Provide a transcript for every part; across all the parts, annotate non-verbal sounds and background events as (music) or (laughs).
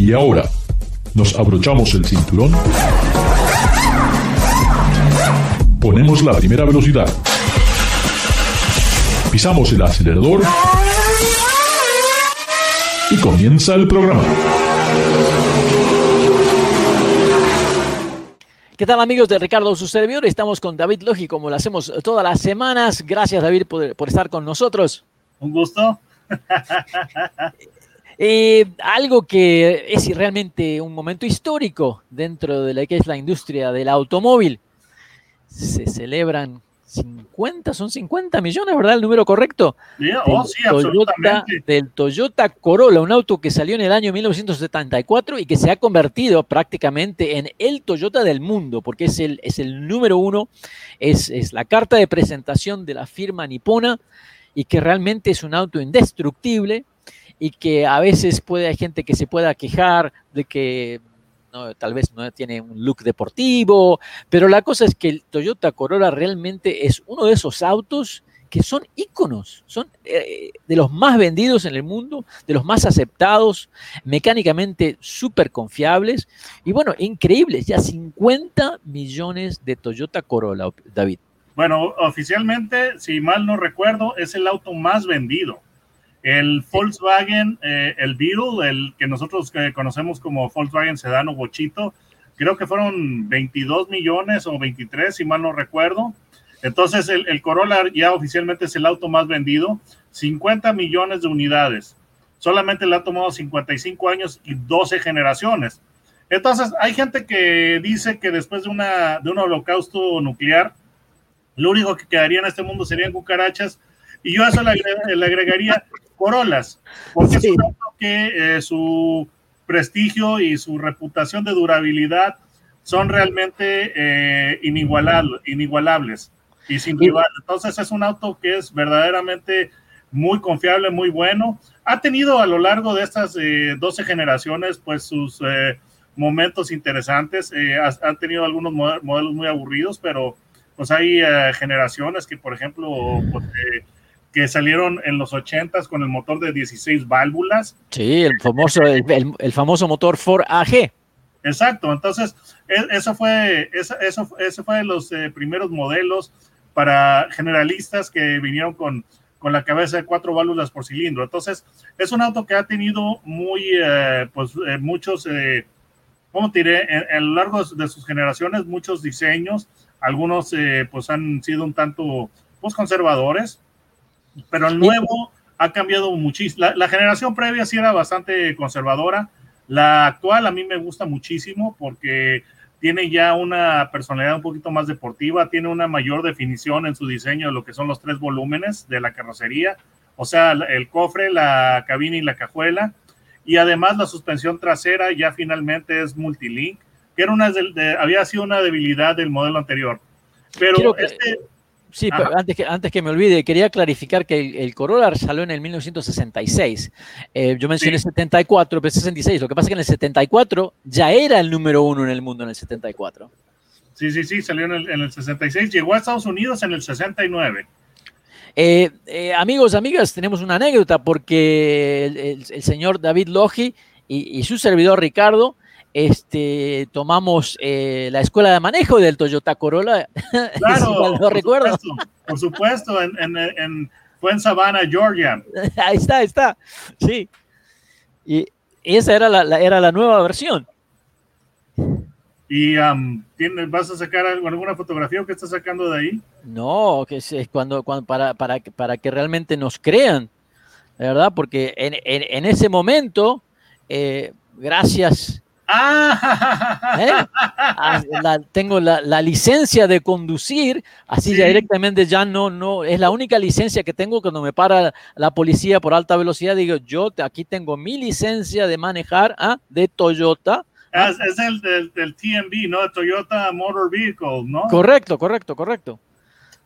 Y ahora, nos abrochamos el cinturón, ponemos la primera velocidad, pisamos el acelerador y comienza el programa. ¿Qué tal amigos de Ricardo, su servidor? Estamos con David Logi como lo hacemos todas las semanas. Gracias David por, por estar con nosotros. Un gusto. (laughs) Eh, algo que es realmente un momento histórico dentro de la que es la industria del automóvil. Se celebran 50, son 50 millones, ¿verdad? El número correcto. Yeah, oh, sí, Toyota, del Toyota Corolla, un auto que salió en el año 1974 y que se ha convertido prácticamente en el Toyota del mundo, porque es el, es el número uno, es, es la carta de presentación de la firma nipona y que realmente es un auto indestructible y que a veces puede hay gente que se pueda quejar de que no, tal vez no tiene un look deportivo, pero la cosa es que el Toyota Corolla realmente es uno de esos autos que son íconos, son eh, de los más vendidos en el mundo, de los más aceptados, mecánicamente súper confiables y bueno, increíbles, ya 50 millones de Toyota Corolla, David. Bueno, oficialmente, si mal no recuerdo, es el auto más vendido. El Volkswagen, eh, el Beetle, el que nosotros eh, conocemos como Volkswagen Sedano Bochito, creo que fueron 22 millones o 23, si mal no recuerdo. Entonces, el, el, Corolla ya oficialmente es el auto más vendido, 50 millones de unidades. Solamente le ha tomado 55 años y 12 generaciones. Entonces, hay gente que dice que después de, una, de un holocausto nuclear, lo único que quedaría en este mundo serían cucarachas. Y yo a eso le agregaría Corolas, porque sí. es un auto que eh, su prestigio y su reputación de durabilidad son realmente eh, inigualables, inigualables y sin rival. Entonces es un auto que es verdaderamente muy confiable, muy bueno. Ha tenido a lo largo de estas eh, 12 generaciones pues sus eh, momentos interesantes. Ha, han tenido algunos modelos muy aburridos, pero pues hay eh, generaciones que por ejemplo pues, que salieron en los 80s con el motor de 16 válvulas. Sí, el famoso, el, el, el famoso motor Ford AG. Exacto, entonces eso fue, eso, eso, eso fue los eh, primeros modelos para generalistas que vinieron con, con la cabeza de cuatro válvulas por cilindro. Entonces, es un auto que ha tenido muy, eh, pues, eh, muchos, eh, ¿cómo te diré? A lo largo de sus generaciones, muchos diseños, algunos, eh, pues, han sido un tanto, pues, conservadores, pero el nuevo ha cambiado muchísimo. La, la, generación previa sí era bastante conservadora. La actual a mí me gusta muchísimo porque tiene ya una personalidad un poquito más deportiva, tiene una mayor definición en su diseño de lo que son los tres volúmenes de la carrocería, o sea, el cofre, la cabina y la cajuela. Y además la suspensión trasera ya finalmente es multilink, que era una de, de, había sido una debilidad del modelo anterior. Pero que... este, Sí, pero antes que, antes que me olvide, quería clarificar que el, el Corolla salió en el 1966. Eh, yo mencioné sí. 74, pero 66. Lo que pasa es que en el 74 ya era el número uno en el mundo en el 74. Sí, sí, sí, salió en el, en el 66. Llegó a Estados Unidos en el 69. Eh, eh, amigos, amigas, tenemos una anécdota porque el, señor David Logi y, y, su servidor Ricardo este, tomamos eh, la escuela de manejo del Toyota Corolla. (laughs) Claro, no recuerdo. Supuesto, por supuesto, en, en, en, fue en Savannah, Georgia. (laughs) Ahí está, ahí está. Sí. Y esa era la, la era la nueva versión. ¿Y um, ¿tienes, vas a sacar alguna fotografía que estás sacando de ahí? No, que es, cuando, cuando para, para, para, que realmente nos crean, ¿verdad? Porque en, en, en ese momento, eh, gracias. ¿Eh? Ah, la- tengo la, la licencia de conducir, así ya directamente ya no, no, es la única licencia que tengo cuando me para la policía por alta velocidad. Digo, yo aquí tengo mi licencia de manejar ah, de Toyota. Es, es el del, del TMV, ¿no? Toyota Motor Vehicle, ¿no? Correcto, correcto, correcto.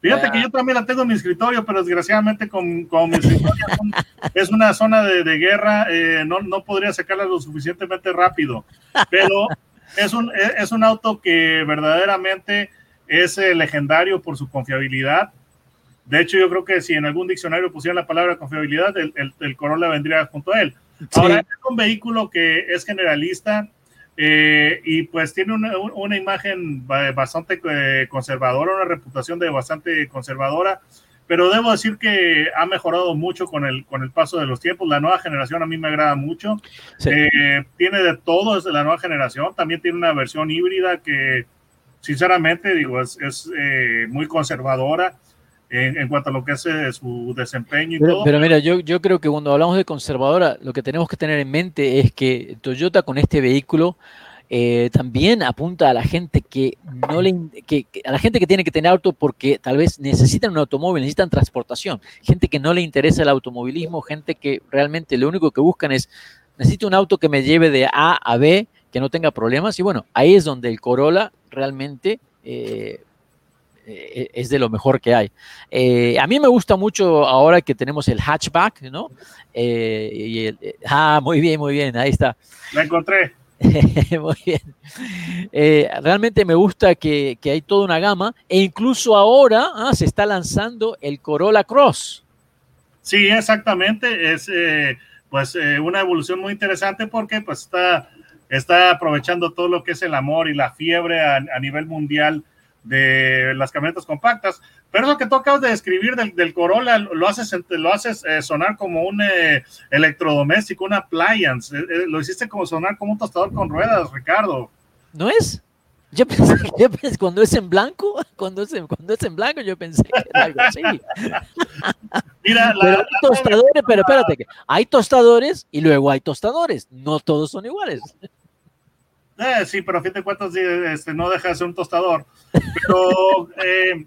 Fíjate que yo también la tengo en mi escritorio, pero desgraciadamente con, con mi escritorio es (laughs) un- es una zona de, de guerra, eh, no, no podría sacarla lo suficientemente rápido. Pero es un, es es un auto que verdaderamente es eh, legendario por su confiabilidad. De hecho, yo creo que si en algún diccionario pusieran la palabra confiabilidad, el, el, el Corolla vendría junto a él. Ahora, es un vehículo que es generalista eh, y pues tiene una, una imagen ba- bastante eh, conservadora, una reputación de bastante conservadora, pero debo decir que ha mejorado mucho con el, con el paso de los tiempos. La nueva generación a mí me agrada mucho. Sí. Eh, tiene de todo desde la nueva generación. También tiene una versión híbrida que, sinceramente, digo, es, es eh, muy conservadora en, en cuanto a lo que es eh, su desempeño y Pero, todo. pero mira, yo, yo creo que cuando hablamos de conservadora, lo que tenemos que tener en mente es que Toyota con este vehículo eh, también apunta a la gente que no le que, que- a la gente que tiene que tener auto porque tal vez necesitan un automóvil, necesitan transportación, gente que no le interesa el automovilismo, gente que realmente lo único que buscan es necesito un auto que me lleve de A a B, que no tenga problemas y bueno, ahí es donde el Corolla realmente eh, es de lo mejor que hay. Eh, a mí me gusta mucho ahora que tenemos el hatchback, ¿no? Eh, y el- eh, ah, muy bien, muy bien, ahí está. La encontré. (laughs) muy bien. Eh, realmente me gusta que, que hay toda una gama e incluso ahora ah, se está lanzando el Corolla Cross. Sí, exactamente. Es eh, pues eh, una evolución muy interesante porque pues está, está aprovechando todo lo que es el amor y la fiebre a, a nivel mundial de las camionetas compactas. Pero eso que tú acabas de describir del, del Corolla lo haces, lo haces eh, sonar como un eh, electrodoméstico, un appliance. Eh, eh, lo hiciste como sonar como un tostador con ruedas, Ricardo. ¿No es? Yo pensé, (laughs) yo pensé cuando es en blanco, cuando es en, cuando es en blanco, yo pensé que era algo así. Mira, la, Pero hay tostadores, pero espérate, que hay tostadores y luego hay tostadores. No todos son iguales. Eh, sí, pero a fin de cuentas este, no deja de ser un tostador. Pero (laughs) eh,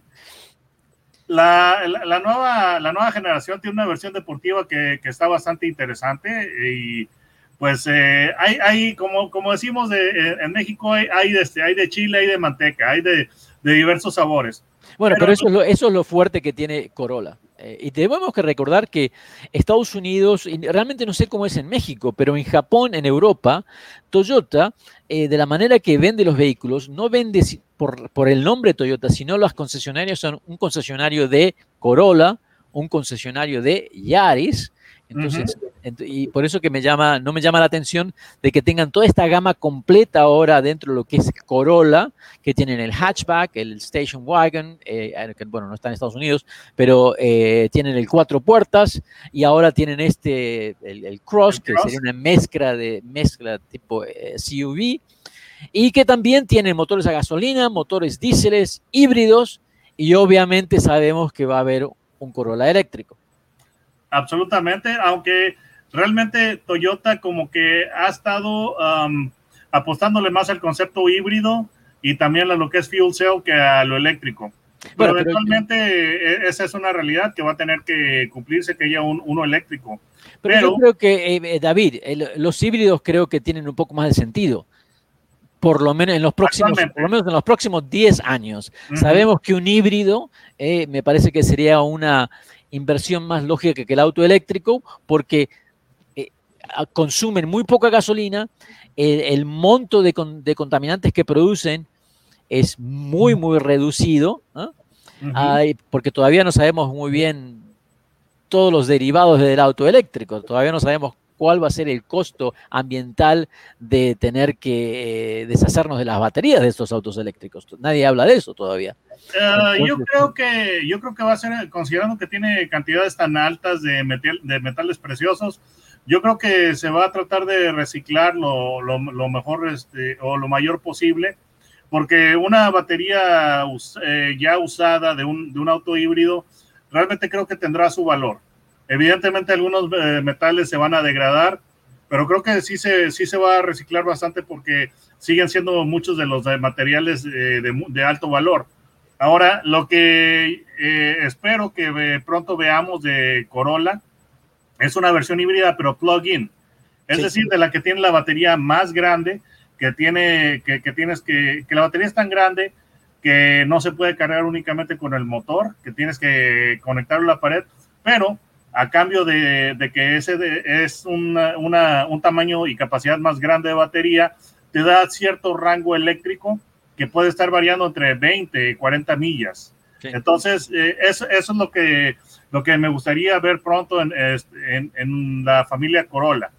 la, la- la nueva, la nueva generación tiene una versión deportiva que, que está bastante interesante y pues eh, hay, hay como, como decimos de, en- México, hay, hay, de, este, hay de chile, hay de manteca, hay de, de diversos sabores. Bueno, Pero pero eso es, lo, eso es lo fuerte que tiene Corolla. Eh, y tenemos que recordar que Estados Unidos, y realmente no sé cómo es en México, pero en Japón, en Europa, Toyota, eh, de la manera que vende los vehículos, no vende por, por el nombre Toyota, sino los concesionarios son un concesionario de Corolla, un concesionario de Yaris. Entonces, ent- y por eso que me llama, no me llama la atención de que tengan toda esta gama completa ahora dentro de lo que es Corolla, que tienen el hatchback, el station wagon, eh, que bueno, no está en Estados Unidos, pero eh, tienen el cuatro puertas y ahora tienen este, el, el cross, El que Cross. sería una mezcla de mezcla tipo eh, SUV, y que también tienen motores a gasolina, motores diésel, híbridos, y obviamente sabemos que va a haber un Corolla eléctrico. Absolutamente, aunque realmente Toyota como que ha estado um, apostándole más al concepto híbrido y también a lo que es fuel cell que a lo eléctrico. Pero Bueno, pero- eventualmente eh, esa es una realidad que va a tener que cumplirse que haya un, uno eléctrico. Pero, Pero- yo creo que, eh, eh, David, los híbridos creo que tienen un poco más de sentido. Por lo menos en los próximos, por lo menos en los próximos 10 años. Sabemos que un híbrido eh, me parece que sería una inversión más lógica que el auto eléctrico porque consumen muy poca gasolina, el, el monto de, con- de contaminantes que producen es muy, muy reducido, ¿ah? Porque todavía no sabemos muy bien todos los derivados del auto eléctrico, todavía no sabemos cuál va a ser el costo ambiental de tener que eh, deshacernos de las baterías de estos autos eléctricos. Nadie habla de eso todavía. Eh, yo creo que yo creo que va a ser considerando que tiene cantidades tan altas de, metal- de metales preciosos yo creo que se va a tratar de reciclar lo, lo- lo mejor este, o lo mayor posible porque una batería eh, ya usada de un, de un auto híbrido realmente creo que tendrá su valor evidentemente algunos eh, metales se van a degradar pero creo que sí se, sí se va a reciclar bastante porque siguen siendo muchos de los materiales de, de, alto valor. Ahora, lo que eh, espero que pronto veamos de Corolla es una versión híbrida, pero plug-in. Es decir, de la que tiene la batería más grande, que tiene, que, que tienes que, que la batería es tan grande que no se puede cargar únicamente con el motor, que tienes que conectarlo a la pared, pero a cambio de, que ese es un tamaño y capacidad más grande de batería, te da cierto rango eléctrico que puede estar variando entre 20 y 40 millas. Entonces, eh, eso, es lo que, lo que me gustaría ver pronto en, en, la familia Corolla.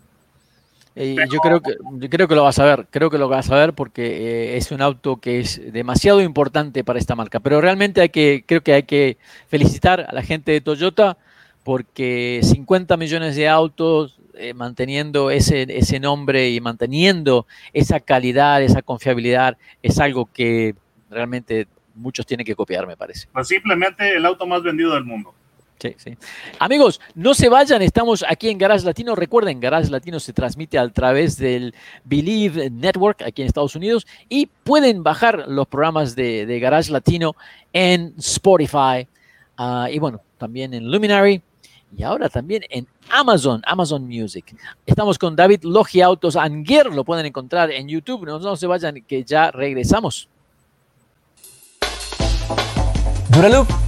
yo creo que yo creo que lo vas a ver, creo que lo vas a ver porque eh, es un auto que es demasiado importante para esta marca. Pero realmente hay que, creo que hay que felicitar a la gente de Toyota porque 50 millones de autos eh, manteniendo ese, ese nombre y manteniendo esa calidad, esa confiabilidad, es algo que realmente muchos tienen que copiar, me parece. Pues simplemente el auto más vendido del mundo. Amigos, no se vayan, estamos aquí en Garage Latino. Recuerden, Garage Latino se transmite a través del Believe Network aquí en Estados Unidos y pueden bajar los programas de, Garage Latino en Spotify ah, y bueno, también en Luminary y ahora también en Amazon, Amazon Music. Estamos con David Logia Autos Anguer, lo pueden encontrar en YouTube. No, no se vayan, que ya regresamos. Duraloop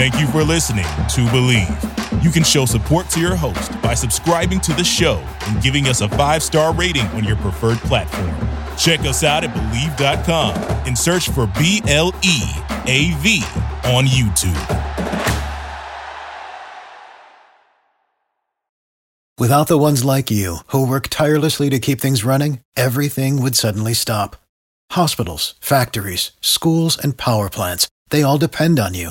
Thank you for listening to Believe. You can show support to your host by subscribing to the show and giving us a five star rating on your preferred platform. Check us out at Believe.com and search for B L E A V on YouTube. Without the ones like you, who work tirelessly to keep things running, everything would suddenly stop. Hospitals, factories, schools, and power plants, they all depend on you.